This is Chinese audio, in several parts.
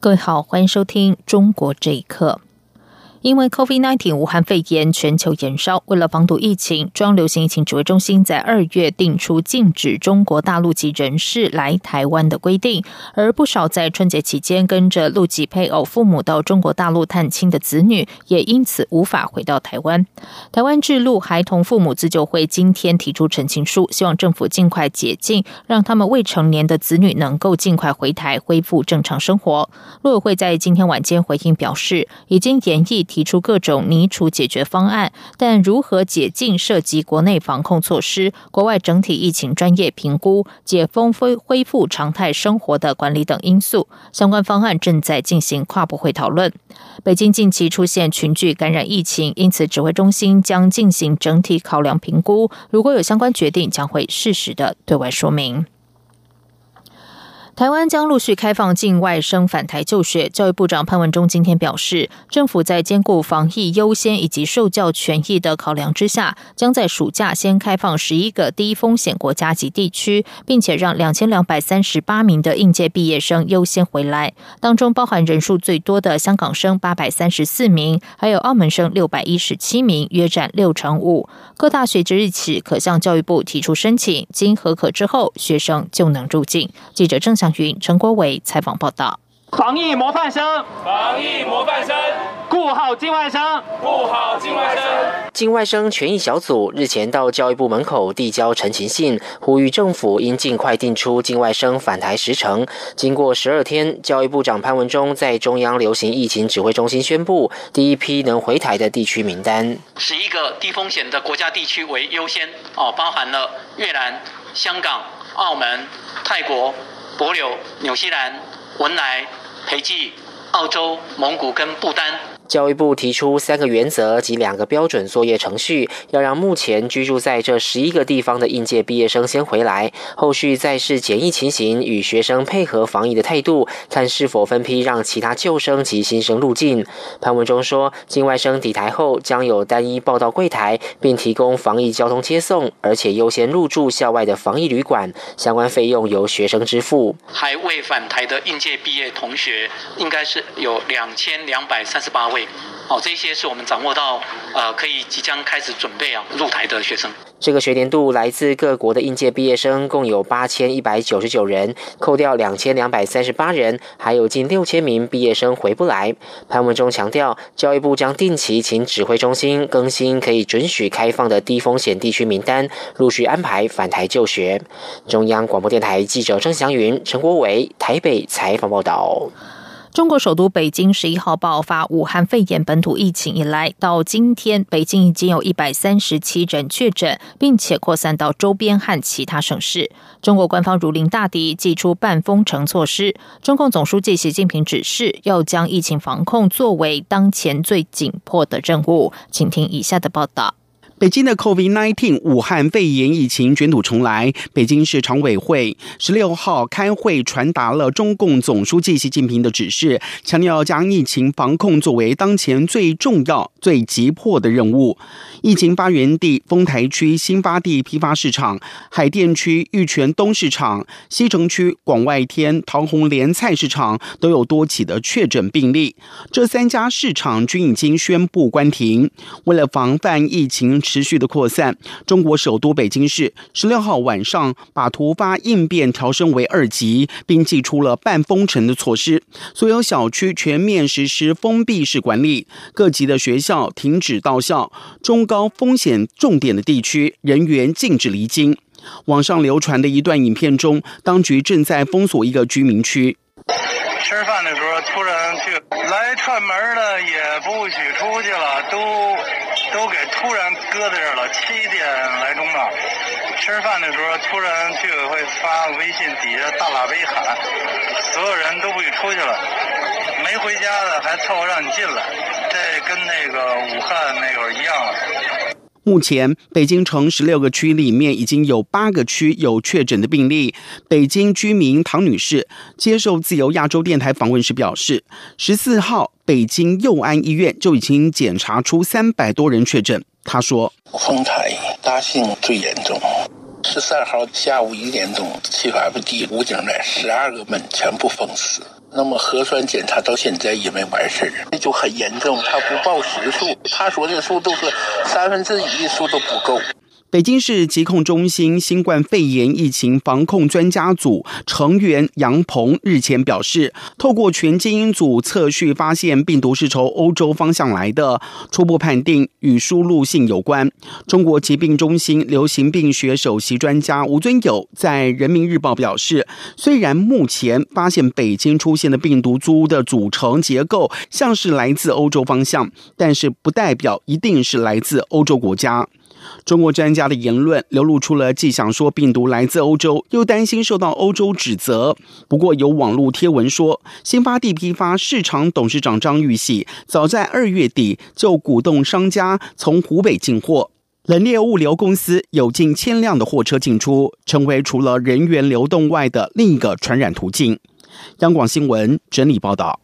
各位好，欢迎收听《中国这一刻》。因为 COVID-19 武汉肺炎全球延烧，为了防堵疫情，中央流行疫情指挥中心在二月定出禁止中国大陆籍人士来台湾的规定。而不少在春节期间跟着陆籍配偶、父母到中国大陆探亲的子女，也因此无法回到台湾。台湾智路孩童父母自救会今天提出陈情书，希望政府尽快解禁，让他们未成年的子女能够尽快回台，恢复正常生活。陆委会在今天晚间回应表示，已经研议。提出各种拟处解决方案，但如何解禁涉及国内防控措施、国外整体疫情专业评估、解封恢恢复常态生活的管理等因素，相关方案正在进行跨部会讨论。北京近期出现群聚感染疫情，因此指挥中心将进行整体考量评估，如果有相关决定，将会适时的对外说明。台湾将陆续开放境外生返台就学。教育部长潘文忠今天表示，政府在兼顾防疫优先以及受教权益的考量之下，将在暑假先开放十一个低风险国家及地区，并且让两千两百三十八名的应届毕业生优先回来，当中包含人数最多的香港生八百三十四名，还有澳门生六百一十七名，约占六成五。各大学即日起可向教育部提出申请，经核可之后，学生就能入境。记者郑。云陈国伟采访报道：防疫模范生，防疫模范生，顾好境外生，顾好境外生。境外生权益小组日前到教育部门口递交陈情信，呼吁政府应尽快定出境外生返台时程。经过十二天，教育部长潘文忠在中央流行疫情指挥中心宣布，第一批能回台的地区名单，十一个低风险的国家地区为优先哦，包含了越南、香港、澳门、泰国。博柳、纽西兰、文莱、斐济、澳洲、蒙古跟不丹。教育部提出三个原则及两个标准作业程序，要让目前居住在这十一个地方的应届毕业生先回来，后续再视检疫情形与学生配合防疫的态度，看是否分批让其他旧生及新生入境。潘文忠说，境外生抵台后将有单一报到柜台，并提供防疫交通接送，而且优先入住校外的防疫旅馆，相关费用由学生支付。还未返台的应届毕业同学，应该是有两千两百三十八位。哦，这些是我们掌握到，呃，可以即将开始准备啊入台的学生。这个学年度来自各国的应届毕业生共有八千一百九十九人，扣掉两千两百三十八人，还有近六千名毕业生回不来。潘文中强调，教育部将定期请指挥中心更新可以准许开放的低风险地区名单，陆续安排返台就学。中央广播电台记者郑祥云、陈国伟台北采访报道。中国首都北京十一号爆发武汉肺炎本土疫情以来，到今天，北京已经有一百三十七人确诊，并且扩散到周边和其他省市。中国官方如临大敌，祭出半封城措施。中共总书记习近平指示，要将疫情防控作为当前最紧迫的任务。请听以下的报道。北京的 COVID-19 武汉肺炎疫情卷土重来，北京市常委会十六号开会传达了中共总书记习近平的指示，强调将疫情防控作为当前最重要、最急迫的任务。疫情发源地丰台区新发地批发市场、海淀区玉泉东市场、西城区广外天桃红莲菜市场都有多起的确诊病例，这三家市场均已经宣布关停。为了防范疫情，持续的扩散，中国首都北京市十六号晚上把突发应变调升为二级，并祭出了半封城的措施，所有小区全面实施封闭式管理，各级的学校停止到校，中高风险重点的地区人员禁止离京。网上流传的一段影片中，当局正在封锁一个居民区。吃饭的时候突然去来串门的也不许出去了，都都给突然搁在这了。七点来钟了，吃饭的时候突然居委会发微信底下大喇叭一喊，所有人都不许出去了。没回家的还凑合让你进来，这跟那个武汉那会儿一样了。目前，北京城十六个区里面已经有八个区有确诊的病例。北京居民唐女士接受自由亚洲电台访问时表示，十四号北京佑安医院就已经检查出三百多人确诊。她说：“丰台大兴最严重。”十三号下午一点钟，七百不地武警来，十二个门全部封死。那么核酸检查到现在也没完事儿，那就很严重。他不报实数，他说的数都是三分之一数都不够。北京市疾控中心新冠肺炎疫情防控专家组成员杨鹏日前表示，透过全基因组测序发现病毒是从欧洲方向来的，初步判定与输入性有关。中国疾病中心流行病学首席专家吴尊友在人民日报表示，虽然目前发现北京出现的病毒株的组成结构像是来自欧洲方向，但是不代表一定是来自欧洲国家。中国专家的言论流露出了既想说病毒来自欧洲，又担心受到欧洲指责。不过有网络贴文说，新发地批发市场董事长张玉玺早在二月底就鼓动商家从湖北进货。冷链物流公司有近千辆的货车进出，成为除了人员流动外的另一个传染途径。央广新闻整理报道。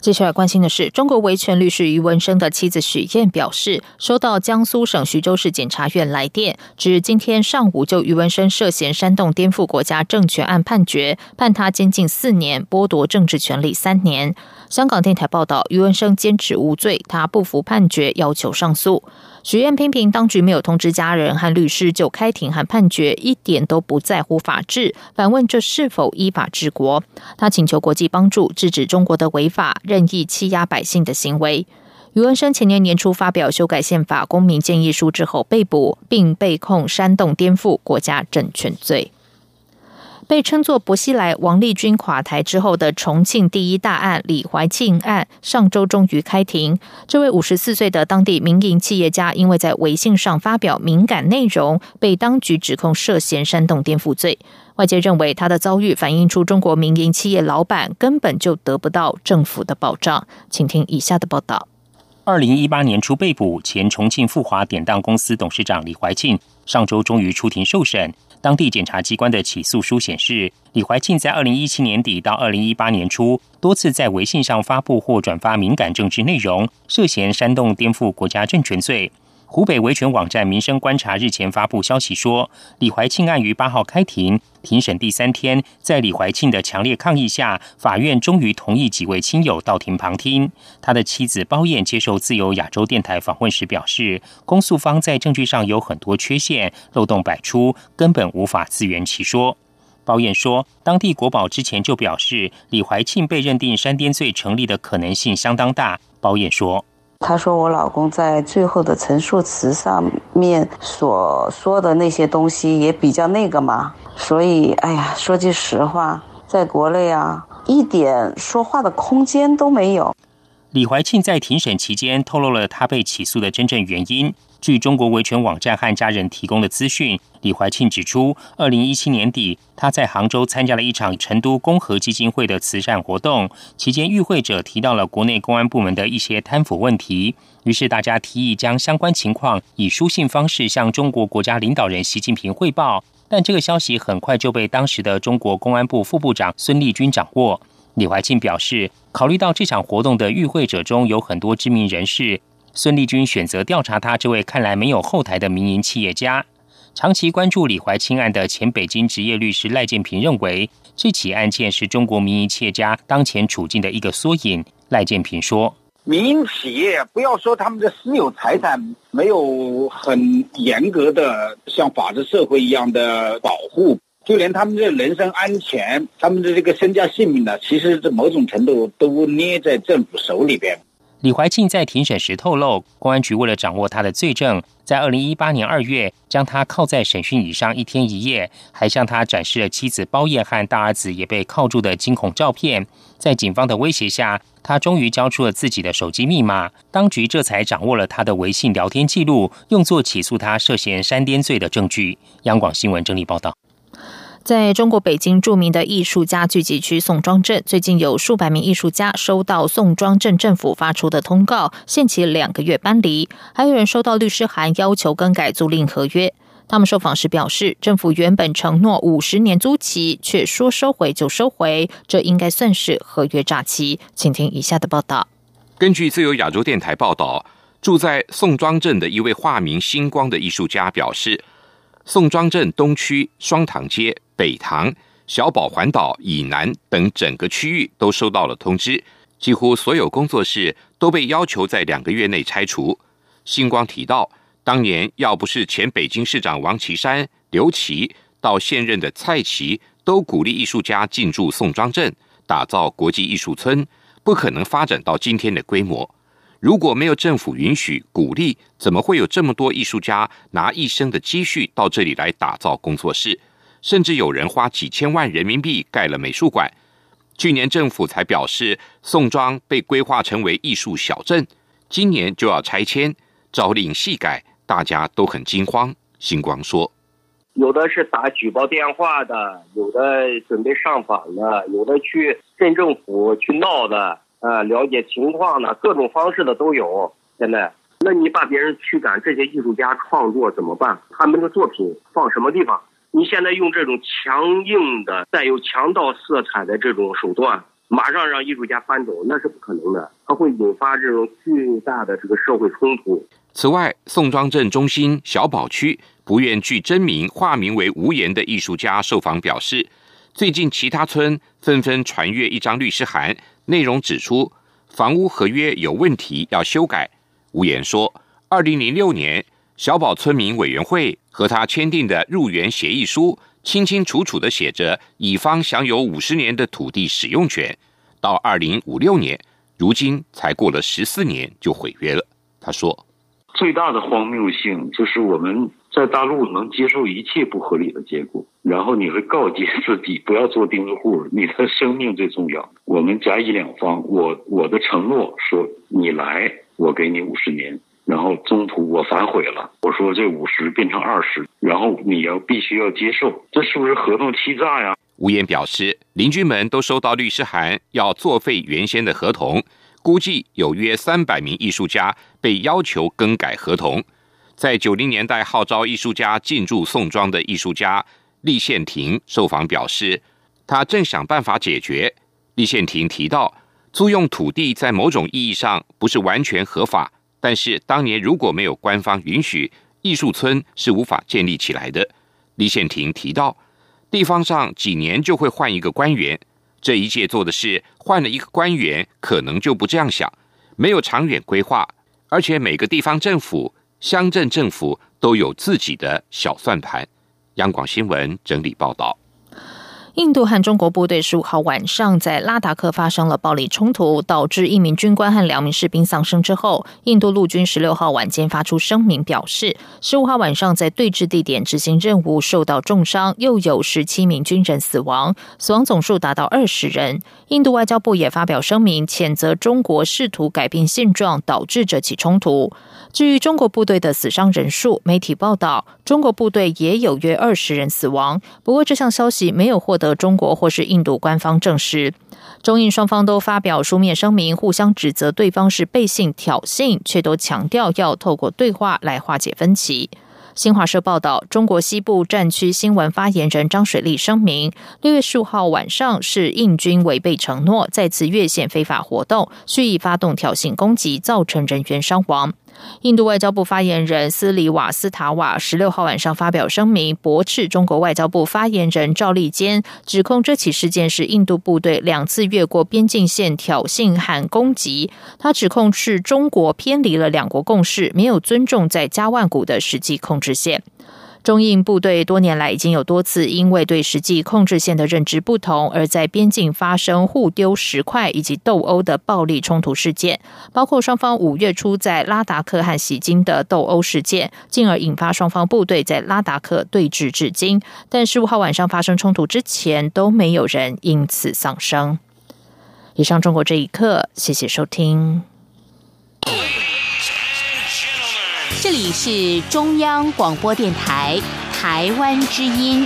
接下来关心的是，中国维权律师余文生的妻子许燕表示，收到江苏省徐州市检察院来电，指今天上午就余文生涉嫌煽动颠覆国家政权案判决，判他监禁四年，剥夺政治权利三年。香港电台报道，余文生坚持无罪，他不服判决，要求上诉。许愿批评当局没有通知家人和律师就开庭和判决，一点都不在乎法治，反问这是否依法治国？他请求国际帮助制止中国的违法、任意欺压百姓的行为。余文生前年年初发表修改宪法公民建议书之后被捕，并被控煽动颠覆国家政权罪。被称作薄熙来王立军垮台之后的重庆第一大案李怀庆案，上周终于开庭。这位五十四岁的当地民营企业家，因为在微信上发表敏感内容，被当局指控涉嫌煽动颠覆罪。外界认为他的遭遇反映出中国民营企业老板根本就得不到政府的保障。请听以下的报道：二零一八年初被捕前重庆富华典当公司董事长李怀庆，上周终于出庭受审。当地检察机关的起诉书显示，李怀庆在二零一七年底到二零一八年初，多次在微信上发布或转发敏感政治内容，涉嫌煽动颠覆国家政权罪。湖北维权网站民生观察日前发布消息说，李怀庆案于八号开庭，庭审第三天，在李怀庆的强烈抗议下，法院终于同意几位亲友到庭旁听。他的妻子包燕接受自由亚洲电台访问时表示，公诉方在证据上有很多缺陷，漏洞百出，根本无法自圆其说。包燕说，当地国保之前就表示，李怀庆被认定山巅罪成立的可能性相当大。包燕说。他说：“我老公在最后的陈述词上面所说的那些东西也比较那个嘛，所以，哎呀，说句实话，在国内啊，一点说话的空间都没有。”李怀庆在庭审期间透露了他被起诉的真正原因。据中国维权网站和家人提供的资讯，李怀庆指出，二零一七年底，他在杭州参加了一场成都公和基金会的慈善活动，期间与会者提到了国内公安部门的一些贪腐问题，于是大家提议将相关情况以书信方式向中国国家领导人习近平汇报，但这个消息很快就被当时的中国公安部副部长孙立军掌握。李怀庆表示，考虑到这场活动的与会者中有很多知名人士。孙立军选择调查他这位看来没有后台的民营企业家。长期关注李怀清案的前北京职业律师赖建平认为，这起案件是中国民营企业家当前处境的一个缩影。赖建平说：“民营企业不要说他们的私有财产没有很严格的像法治社会一样的保护，就连他们的人身安全、他们的这个身家性命呢，其实这某种程度都捏在政府手里边。”李怀庆在庭审时透露，公安局为了掌握他的罪证，在二零一八年二月将他铐在审讯椅上一天一夜，还向他展示了妻子包燕和大儿子也被铐住的惊恐照片。在警方的威胁下，他终于交出了自己的手机密码，当局这才掌握了他的微信聊天记录，用作起诉他涉嫌煽颠罪的证据。央广新闻整理报道。在中国北京著名的艺术家聚集区宋庄镇，最近有数百名艺术家收到宋庄镇政府发出的通告，限期两个月搬离；还有人收到律师函，要求更改租赁合约。他们受访时表示，政府原本承诺五十年租期，却说收回就收回，这应该算是合约诈欺。请听以下的报道。根据自由亚洲电台报道，住在宋庄镇的一位化名星光的艺术家表示，宋庄镇东区双塘街。北塘、小宝环岛以南等整个区域都收到了通知，几乎所有工作室都被要求在两个月内拆除。星光提到，当年要不是前北京市长王岐山、刘琦到现任的蔡奇都鼓励艺术家进驻宋庄镇，打造国际艺术村，不可能发展到今天的规模。如果没有政府允许鼓励，怎么会有这么多艺术家拿一生的积蓄到这里来打造工作室？甚至有人花几千万人民币盖了美术馆。去年政府才表示，宋庄被规划成为艺术小镇，今年就要拆迁，朝令夕改，大家都很惊慌。星光说：“有的是打举报电话的，有的准备上访的，有的去镇政府去闹的，啊，了解情况的，各种方式的都有。现在，那你把别人驱赶，这些艺术家创作怎么办？他们的作品放什么地方？”你现在用这种强硬的、带有强盗色彩的这种手段，马上让艺术家搬走，那是不可能的，它会引发这种巨大的这个社会冲突。此外，宋庄镇中心小宝区不愿具真名、化名为无言的艺术家受访表示，最近其他村纷纷传阅一张律师函，内容指出房屋合约有问题要修改。无言说，二零零六年。小宝村民委员会和他签订的入园协议书，清清楚楚的写着，乙方享有五十年的土地使用权，到二零五六年，如今才过了十四年就毁约了。他说：“最大的荒谬性就是我们在大陆能接受一切不合理的结果，然后你会告诫自己不要做钉子户，你的生命最重要。我们甲乙两方，我我的承诺说，你来，我给你五十年。”然后中途我反悔了，我说这五十变成二十，然后你要必须要接受，这是不是合同欺诈呀？吴言表示，邻居们都收到律师函，要作废原先的合同，估计有约三百名艺术家被要求更改合同。在九零年代号召艺术家进驻宋庄的艺术家厉宪廷受访表示，他正想办法解决。厉宪廷提到，租用土地在某种意义上不是完全合法。但是当年如果没有官方允许，艺术村是无法建立起来的。李宪廷提到，地方上几年就会换一个官员，这一届做的是换了一个官员，可能就不这样想，没有长远规划，而且每个地方政府、乡镇政府都有自己的小算盘。央广新闻整理报道。印度和中国部队十五号晚上在拉达克发生了暴力冲突，导致一名军官和两名士兵丧生之后，印度陆军十六号晚间发出声明表示，十五号晚上在对峙地点执行任务受到重伤，又有十七名军人死亡，死亡总数达到二十人。印度外交部也发表声明，谴责中国试图改变现状，导致这起冲突。至于中国部队的死伤人数，媒体报道，中国部队也有约二十人死亡。不过，这项消息没有获得中国或是印度官方证实。中印双方都发表书面声明，互相指责对方是背信挑衅，却都强调要透过对话来化解分歧。新华社报道，中国西部战区新闻发言人张水利声明，六月十五号晚上是印军违背承诺，再次越线非法活动，蓄意发动挑衅攻击，造成人员伤亡。印度外交部发言人斯里瓦斯塔瓦十六号晚上发表声明，驳斥中国外交部发言人赵立坚指控这起事件是印度部队两次越过边境线挑衅和攻击。他指控是中国偏离了两国共识，没有尊重在加万谷的实际控制线。中印部队多年来已经有多次因为对实际控制线的认知不同，而在边境发生互丢石块以及斗殴的暴力冲突事件，包括双方五月初在拉达克和喜金的斗殴事件，进而引发双方部队在拉达克对峙至今。但十五号晚上发生冲突之前，都没有人因此丧生。以上中国这一刻，谢谢收听。这里是中央广播电台台湾之音。